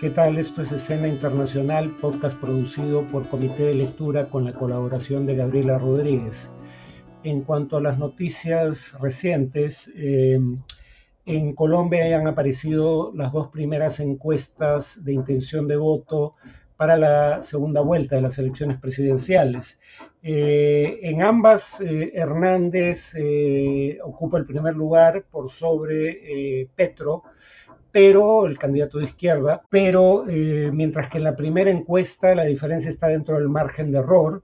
¿Qué tal? Esto es Escena Internacional, podcast producido por Comité de Lectura con la colaboración de Gabriela Rodríguez. En cuanto a las noticias recientes, eh, en Colombia han aparecido las dos primeras encuestas de intención de voto para la segunda vuelta de las elecciones presidenciales. Eh, en ambas, eh, Hernández ocupa el primer lugar por sobre Petro, pero el candidato de izquierda, pero eh, mientras que en la primera encuesta la diferencia está dentro del margen de error,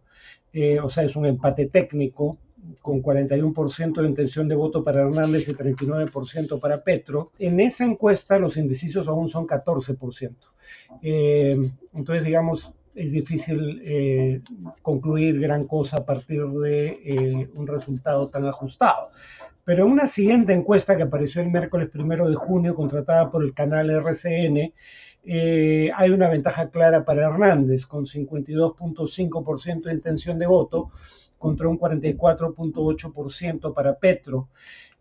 eh, o sea, es un empate técnico, con 41% de intención de voto para Hernández y 39% para Petro. En esa encuesta los indecisos aún son 14%. Eh, entonces, digamos, es difícil concluir gran cosa a partir de un resultado tan ajustado. Pero en una siguiente encuesta que apareció el miércoles primero de junio, contratada por el canal RCN, eh, hay una ventaja clara para Hernández, con 52.5% de intención de voto contra un 44.8% para Petro.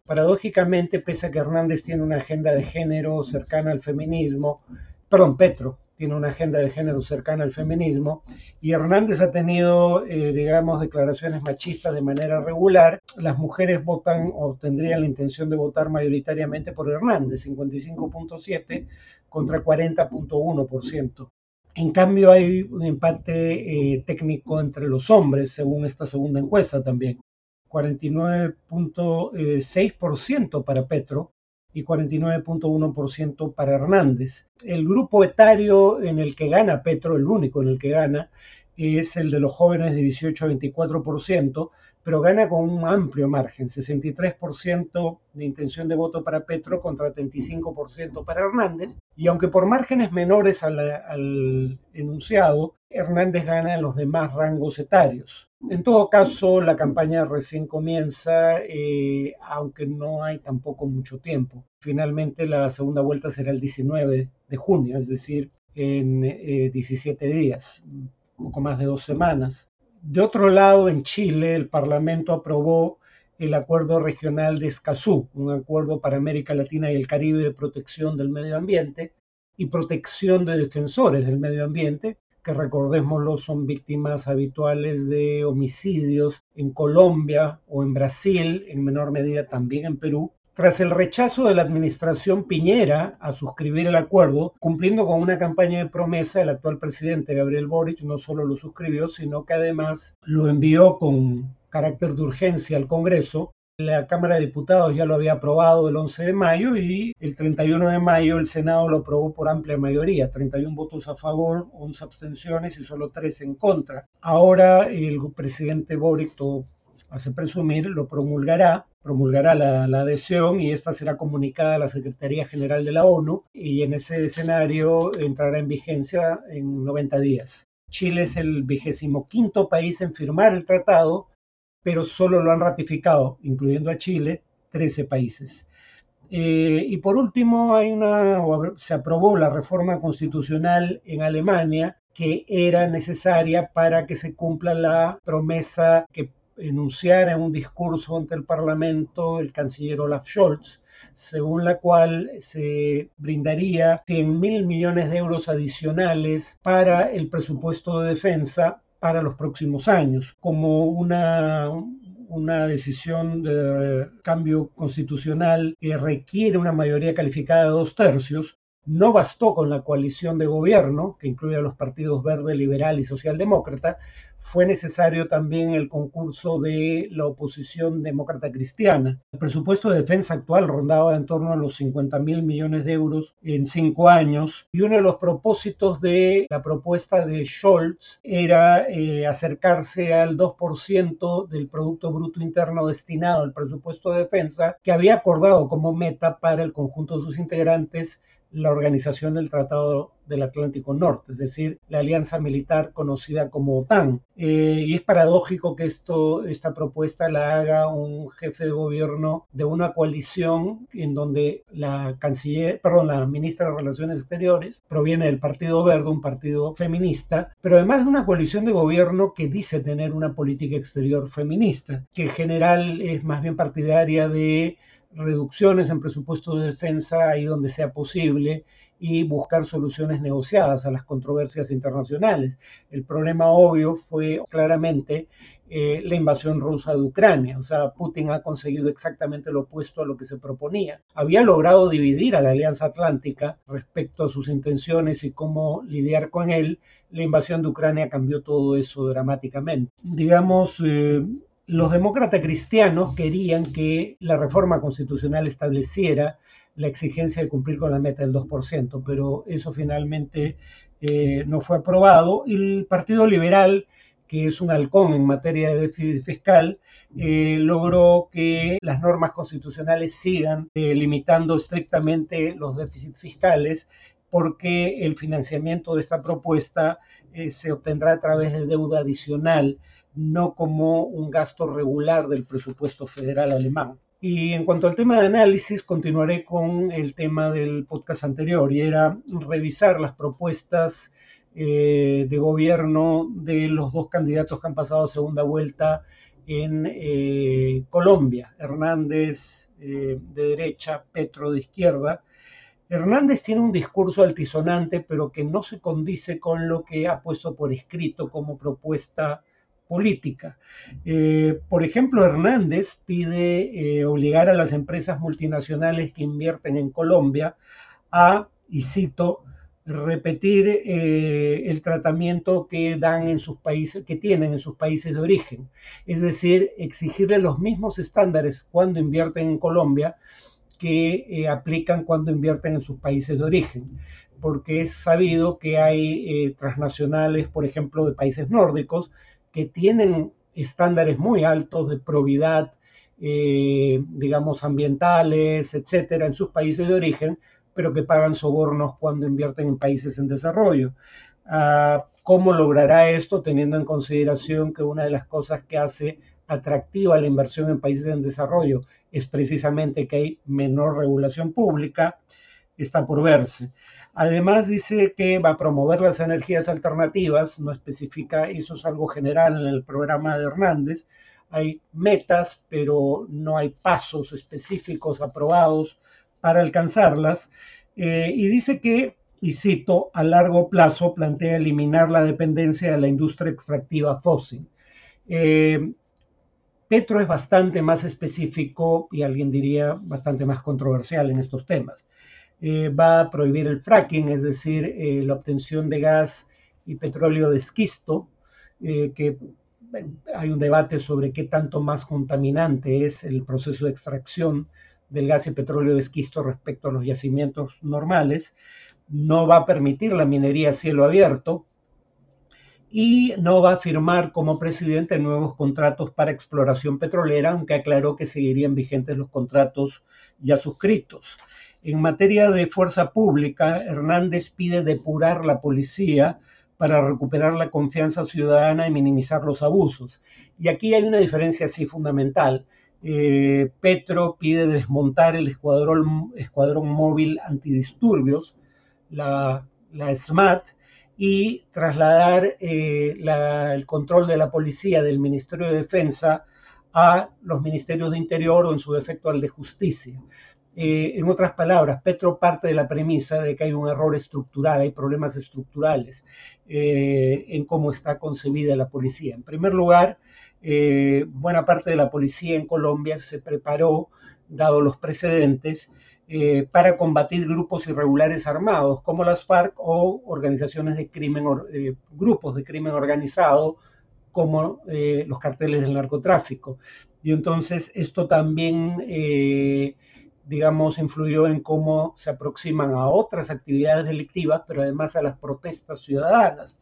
Paradójicamente, pese a que Hernández tiene una agenda de género cercana al feminismo, perdón, Petro tiene una agenda de género cercana al feminismo, y Hernández ha tenido, eh, digamos, declaraciones machistas de manera regular, las mujeres votan o tendrían la intención de votar mayoritariamente por Hernández, 55.7 contra 40.1%. En cambio, hay un empate eh, técnico entre los hombres, según esta segunda encuesta también. 49.6% para Petro y 49.1% para Hernández. El grupo etario en el que gana Petro, el único en el que gana, es el de los jóvenes de 18 a 24%, pero gana con un amplio margen, 63% de intención de voto para Petro contra 35% para Hernández, y aunque por márgenes menores al, enunciado, Hernández gana en los demás rangos etarios. En todo caso, la campaña recién comienza, eh, aunque no hay tampoco mucho tiempo. Finalmente, la segunda vuelta será el 19 de junio, es decir, en 17 eh, días, un poco más de dos semanas. De otro lado, en Chile, el Parlamento aprobó el Acuerdo Regional de Escazú, un acuerdo para América Latina y el Caribe de protección del medio ambiente y protección de defensores del medio ambiente, que recordémoslo son víctimas habituales de homicidios en Colombia o en Brasil, en menor medida también en Perú, tras el rechazo de la administración Piñera a suscribir el acuerdo, cumpliendo con una campaña de promesa, el actual presidente Gabriel Boric no solo lo suscribió, sino que además lo envió con carácter de urgencia al Congreso la Cámara de Diputados ya lo había aprobado el 11 de mayo y el 31 de mayo el Senado lo aprobó por amplia mayoría, 31 votos a favor, 11 abstenciones y solo 3 en contra. Ahora el presidente Boric, hace presumir, lo promulgará, promulgará la, la, adhesión y esta será comunicada a la Secretaría General de la ONU y en ese escenario entrará en vigencia en 90 días. Chile es el vigésimo quinto país en firmar el tratado pero solo lo han ratificado, incluyendo a Chile, 13 países. Eh, y por último, hay una, se aprobó la reforma constitucional en Alemania que era necesaria para que se cumpla la promesa que enunciara en un discurso ante el Parlamento el canciller Olaf Scholz, según la cual se brindaría 100 mil millones de euros adicionales para el presupuesto de defensa para los próximos años, como una, una decisión de cambio constitucional que requiere una mayoría calificada de dos tercios, no bastó con la coalición de gobierno, que incluye a los partidos verde, liberal y socialdemócrata, fue necesario también el concurso de la oposición demócrata cristiana. El presupuesto de defensa actual rondaba en torno a los 50 mil millones de euros en cinco años y uno de los propósitos de la propuesta de Scholz era eh, acercarse al 2% del Producto Bruto Interno destinado al presupuesto de defensa que había acordado como meta para el conjunto de sus integrantes la organización del Tratado del Atlántico Norte, es decir, la alianza militar conocida como OTAN. Eh, y es paradójico que esto, esta propuesta la haga un jefe de gobierno de una coalición en donde la canciller, perdón, la ministra de Relaciones Exteriores proviene del Partido Verde, un partido feminista, pero además de una coalición de gobierno que dice tener una política exterior feminista, que en general es más bien partidaria de reducciones en presupuesto de defensa ahí donde sea posible y buscar soluciones negociadas a las controversias internacionales. El problema obvio fue claramente eh, la invasión rusa de Ucrania. O sea, Putin ha conseguido exactamente lo opuesto a lo que se proponía. Había logrado dividir a la Alianza Atlántica respecto a sus intenciones y cómo lidiar con él. La invasión de Ucrania cambió todo eso dramáticamente. Digamos, eh, los demócratas cristianos querían que la reforma constitucional estableciera la exigencia de cumplir con la meta del 2%, pero eso finalmente eh, no fue aprobado. Y el Partido Liberal, que es un halcón en materia de déficit fiscal, eh, logró que las normas constitucionales sigan eh, limitando estrictamente los déficits fiscales porque el financiamiento de esta propuesta se obtendrá a través de deuda adicional, no como un gasto regular del presupuesto federal alemán. Y en cuanto al tema de análisis, continuaré con el tema del podcast anterior, y era revisar las propuestas eh, de gobierno de los dos candidatos que han pasado segunda vuelta en eh, Colombia, Hernández eh, de derecha, Petro de izquierda. Hernández tiene un discurso altisonante, pero que no se condice con lo que ha puesto por escrito como propuesta política. Eh, por ejemplo, Hernández pide eh, obligar a las empresas multinacionales que invierten en Colombia a, y cito, repetir eh, el tratamiento que dan en sus países, que tienen en sus países de origen. Es decir, exigirle los mismos estándares cuando invierten en Colombia que aplican cuando invierten en sus países de origen porque es sabido que hay transnacionales, por ejemplo, de países nórdicos, que tienen estándares muy altos de probidad, eh, digamos, ambientales, etcétera, en sus países de origen, pero que pagan sobornos cuando invierten en países en desarrollo. Ah, ¿Cómo logrará esto teniendo en consideración que una de las cosas que hace atractiva la inversión en países en desarrollo es precisamente que hay menor regulación pública? Está por verse. Además dice que va a promover las energías alternativas, no especifica, eso es algo general en el programa de Hernández. Hay metas, pero no hay pasos específicos aprobados para alcanzarlas. Eh, y dice que, y cito, a largo plazo plantea eliminar la dependencia de la industria extractiva fósil. Eh, Petro es bastante más específico y alguien diría bastante más controversial en estos temas. Eh, va a prohibir el fracking, es decir, eh, la obtención de gas y petróleo de esquisto, eh, que hay un debate sobre qué tanto más contaminante es el proceso de extracción del gas y petróleo de esquisto respecto a los yacimientos normales. No va a permitir la minería a cielo abierto y no va a firmar como presidente nuevos contratos para exploración petrolera, aunque aclaró que seguirían vigentes los contratos ya suscritos. En materia de fuerza pública, Hernández pide depurar la policía para recuperar la confianza ciudadana y minimizar los abusos. Y aquí hay una diferencia así fundamental. Eh, Petro pide desmontar el escuadrón, escuadrón móvil antidisturbios, la, la SMAT, y trasladar eh, el control de la policía del Ministerio de Defensa a los ministerios de Interior o en su defecto al de Justicia. Eh, en otras palabras, Petro parte de la premisa de que hay un error estructural, hay problemas estructurales eh, en cómo está concebida la policía. En primer lugar, eh, buena parte de la policía en Colombia se preparó, dado los precedentes, para combatir grupos irregulares armados como las FARC o organizaciones de crimen, grupos de crimen organizado como los carteles del narcotráfico. Y entonces esto también digamos, influyó en cómo se aproximan a otras actividades delictivas, pero además a las protestas ciudadanas.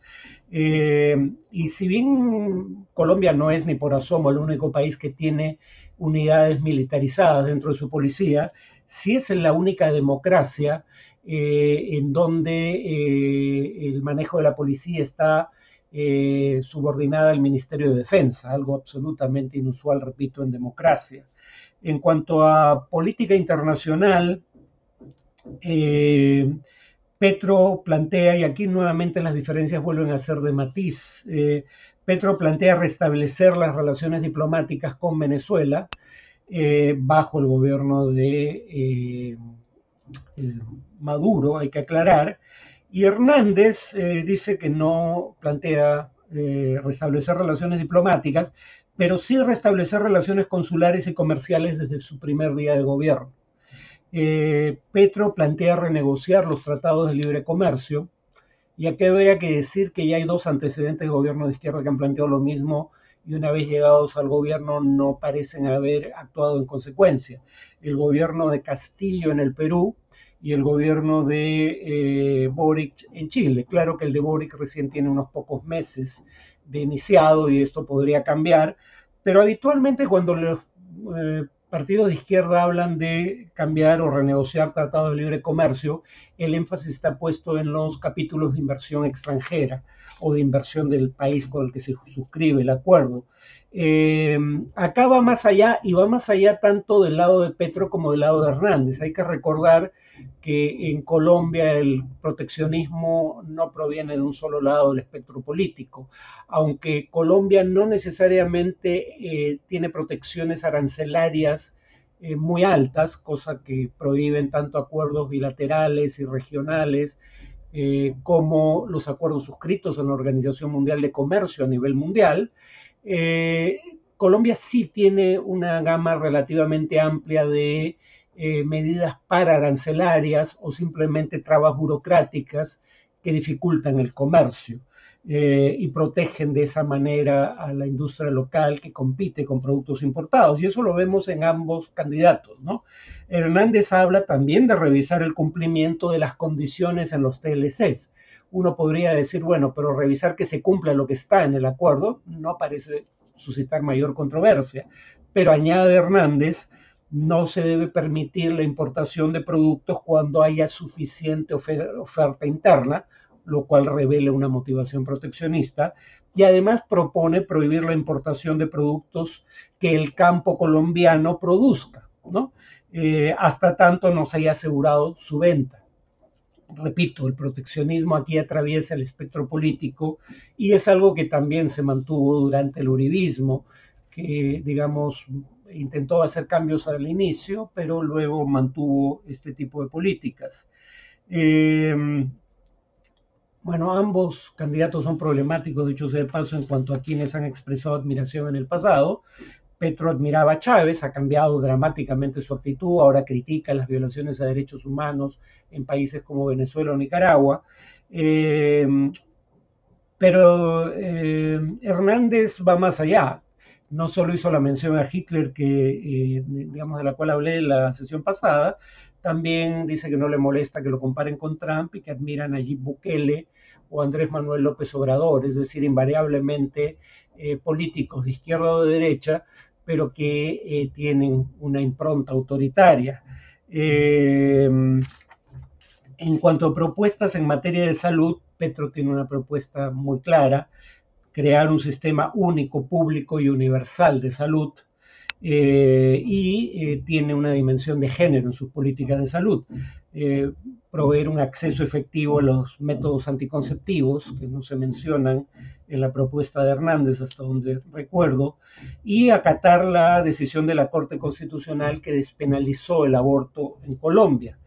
Eh, y si bien Colombia no es ni por asomo el único país que tiene unidades militarizadas dentro de su policía, sí es la única democracia eh, en donde eh, el manejo de la policía está subordinada al Ministerio de Defensa, algo absolutamente inusual, repito, en democracia. En cuanto a política internacional, eh, Petro plantea, y aquí nuevamente las diferencias vuelven a ser de matiz, eh, Petro plantea restablecer las relaciones diplomáticas con Venezuela, eh, bajo el gobierno de Maduro, hay que aclarar. Y Hernández dice que no plantea restablecer relaciones diplomáticas, pero sí restablecer relaciones consulares y comerciales desde su primer día de gobierno. Petro plantea renegociar los tratados de libre comercio, y aquí habría que decir que ya hay dos antecedentes de gobierno de izquierda que han planteado lo mismo y una vez llegados al gobierno no parecen haber actuado en consecuencia. El gobierno de Castillo en el Perú y el gobierno de eh, Boric en Chile. Claro que el de Boric recién tiene unos pocos meses de iniciado y esto podría cambiar, pero habitualmente cuando los eh, partidos de izquierda hablan de cambiar o renegociar tratados de libre comercio, el énfasis está puesto en los capítulos de inversión extranjera o de inversión del país con el que se suscribe el acuerdo. Eh, acá va más allá y va más allá tanto del lado de Petro como del lado de Hernández. Hay que recordar que en Colombia el proteccionismo no proviene de un solo lado del espectro político, aunque Colombia no necesariamente eh, tiene protecciones arancelarias eh, muy altas, cosa que prohíben tanto acuerdos bilaterales y regionales como los acuerdos suscritos en la Organización Mundial de Comercio a nivel mundial. Eh, Colombia sí tiene una gama relativamente amplia de eh, medidas para arancelarias o simplemente trabas burocráticas que dificultan el comercio eh, y protegen de esa manera a la industria local que compite con productos importados. Y eso lo vemos en ambos candidatos. Hernández habla también de revisar el cumplimiento de las condiciones en los TLCs uno podría decir, bueno, pero revisar que se cumpla lo que está en el acuerdo no parece suscitar mayor controversia. Pero añade Hernández, no se debe permitir la importación de productos cuando haya suficiente oferta interna, lo cual revela una motivación proteccionista, y además propone prohibir la importación de productos que el campo colombiano produzca, ¿no? Eh, hasta tanto no se haya asegurado su venta repito, el proteccionismo aquí atraviesa el espectro político y es algo que también se mantuvo durante el uribismo, que, digamos, intentó hacer cambios al inicio, pero luego mantuvo este tipo de políticas. Eh, bueno, ambos candidatos son problemáticos, dicho sea de paso, en cuanto a quienes han expresado admiración en el pasado, Petro admiraba a Chávez, ha cambiado dramáticamente su actitud, ahora critica las violaciones a derechos humanos en países como Venezuela o Nicaragua. Eh, pero eh, Hernández va más allá. No solo hizo la mención a Hitler, que, eh, digamos, de la cual hablé en la sesión pasada, también dice que no le molesta que lo comparen con Trump y que admiran a Nayib Bukele o Andrés Manuel López Obrador, es decir, invariablemente políticos de izquierda o de derecha pero que eh, tienen una impronta autoritaria. Eh, en cuanto a propuestas en materia de salud, Petro tiene una propuesta muy clara, crear un sistema único, público y universal de salud, eh, y tiene una dimensión de género en sus políticas de salud. proveer un acceso efectivo a los métodos anticonceptivos, que no se mencionan en la propuesta de Hernández, hasta donde recuerdo, y acatar la decisión de la Corte Constitucional que despenalizó el aborto en Colombia.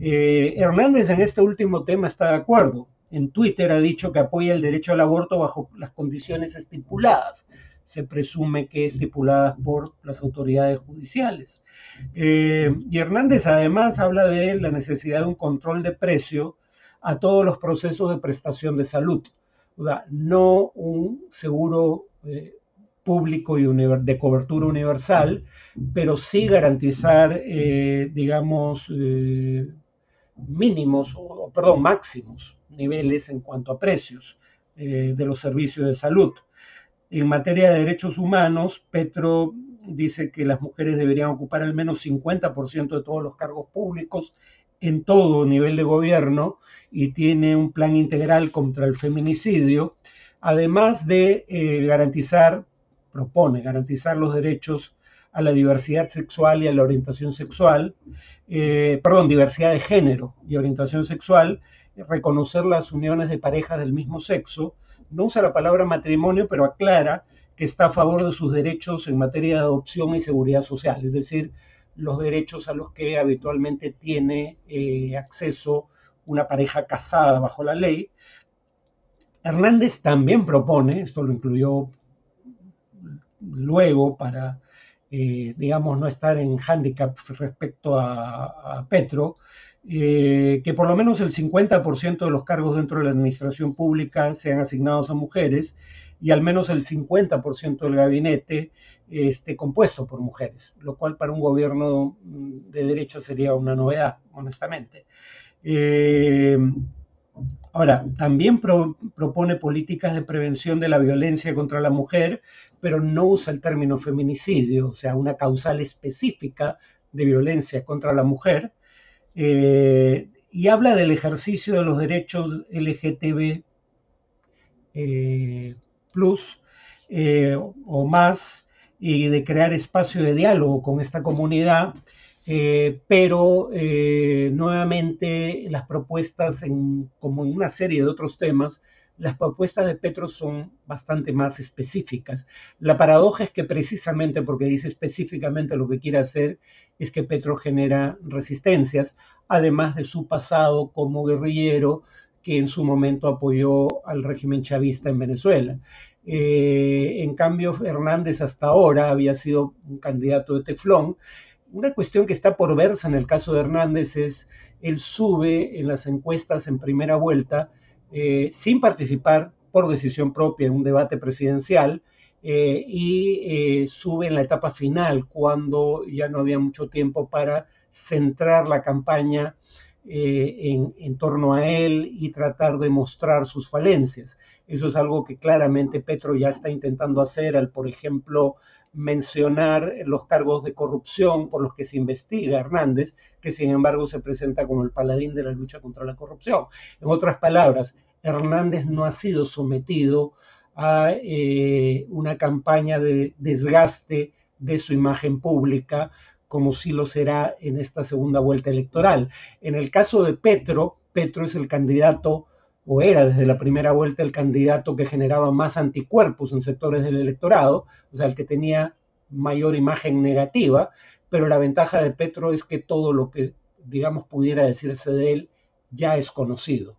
Eh, Hernández en este último tema está de acuerdo. En Twitter ha dicho que apoya el derecho al aborto bajo las condiciones estipuladas. Se presume que estipuladas por las autoridades judiciales. Eh, y Hernández además habla de la necesidad de un control de precio a todos los procesos de prestación de salud no un seguro eh, público y de cobertura universal, pero sí garantizar, eh, digamos, mínimos, o, perdón, máximos niveles en cuanto a precios de los servicios de salud. En materia de derechos humanos, Petro dice que las mujeres deberían ocupar al menos 50% de todos los cargos públicos en todo nivel de gobierno y tiene un plan integral contra el feminicidio, además de eh, garantizar, propone garantizar los derechos a la diversidad sexual y a la orientación sexual, eh, perdón, diversidad de género y orientación sexual, reconocer las uniones de parejas del mismo sexo, no usa la palabra matrimonio, pero aclara que está a favor de sus derechos en materia de adopción y seguridad social, es decir, los derechos a los que habitualmente tiene eh, acceso una pareja casada bajo la ley. Hernández también propone, esto lo incluyó luego para, eh, digamos, no estar en hándicap respecto a, Petro, eh, que por lo menos el 50% de los cargos dentro de la administración pública sean asignados a mujeres y al menos el 50% del gabinete esté compuesto por mujeres, lo cual para un gobierno de derecha sería una novedad, honestamente. Eh, ahora, también propone políticas de prevención de la violencia contra la mujer, pero no usa el término feminicidio, o sea, una causal específica de violencia contra la mujer, eh, y habla del ejercicio de los derechos LGTB eh, plus o más y de crear espacio de diálogo con esta comunidad eh, pero eh, nuevamente las propuestas, como en una serie de otros temas, las propuestas de Petro son bastante más específicas. La paradoja es que precisamente porque dice específicamente lo que quiere hacer, es que Petro genera resistencias, además de su pasado como guerrillero que en su momento apoyó al régimen chavista en Venezuela. Eh, en cambio, Hernández hasta ahora había sido un candidato de teflón una cuestión que está por verse en el caso de Hernández es, él sube en las encuestas en primera vuelta eh, sin participar por decisión propia en un debate presidencial eh, y eh, sube en la etapa final cuando ya no había mucho tiempo para centrar la campaña en, en, torno a él y tratar de mostrar sus falencias. Eso es algo que claramente Petro ya está intentando hacer al, por ejemplo, mencionar los cargos de corrupción por los que se investiga Hernández, que sin embargo se presenta como el paladín de la lucha contra la corrupción. En otras palabras, Hernández no ha sido sometido a eh, una campaña de desgaste de su imagen pública como sí lo será en esta segunda vuelta electoral. En el caso de Petro, Petro es el candidato o era desde la primera vuelta el candidato que generaba más anticuerpos en sectores del electorado, o sea, el que tenía mayor imagen negativa, pero la ventaja de Petro es que todo lo que, digamos, pudiera decirse de él ya es conocido.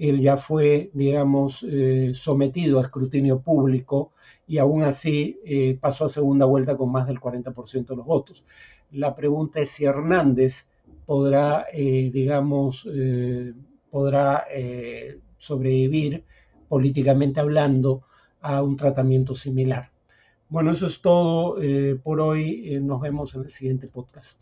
Él ya fue, digamos, eh, sometido a escrutinio público y aún así eh, pasó a segunda vuelta con más del 40% de los votos. La pregunta es si Hernández podrá, eh, digamos, podrá sobrevivir políticamente hablando a un tratamiento similar. Bueno, eso es todo por hoy. Nos vemos en el siguiente podcast.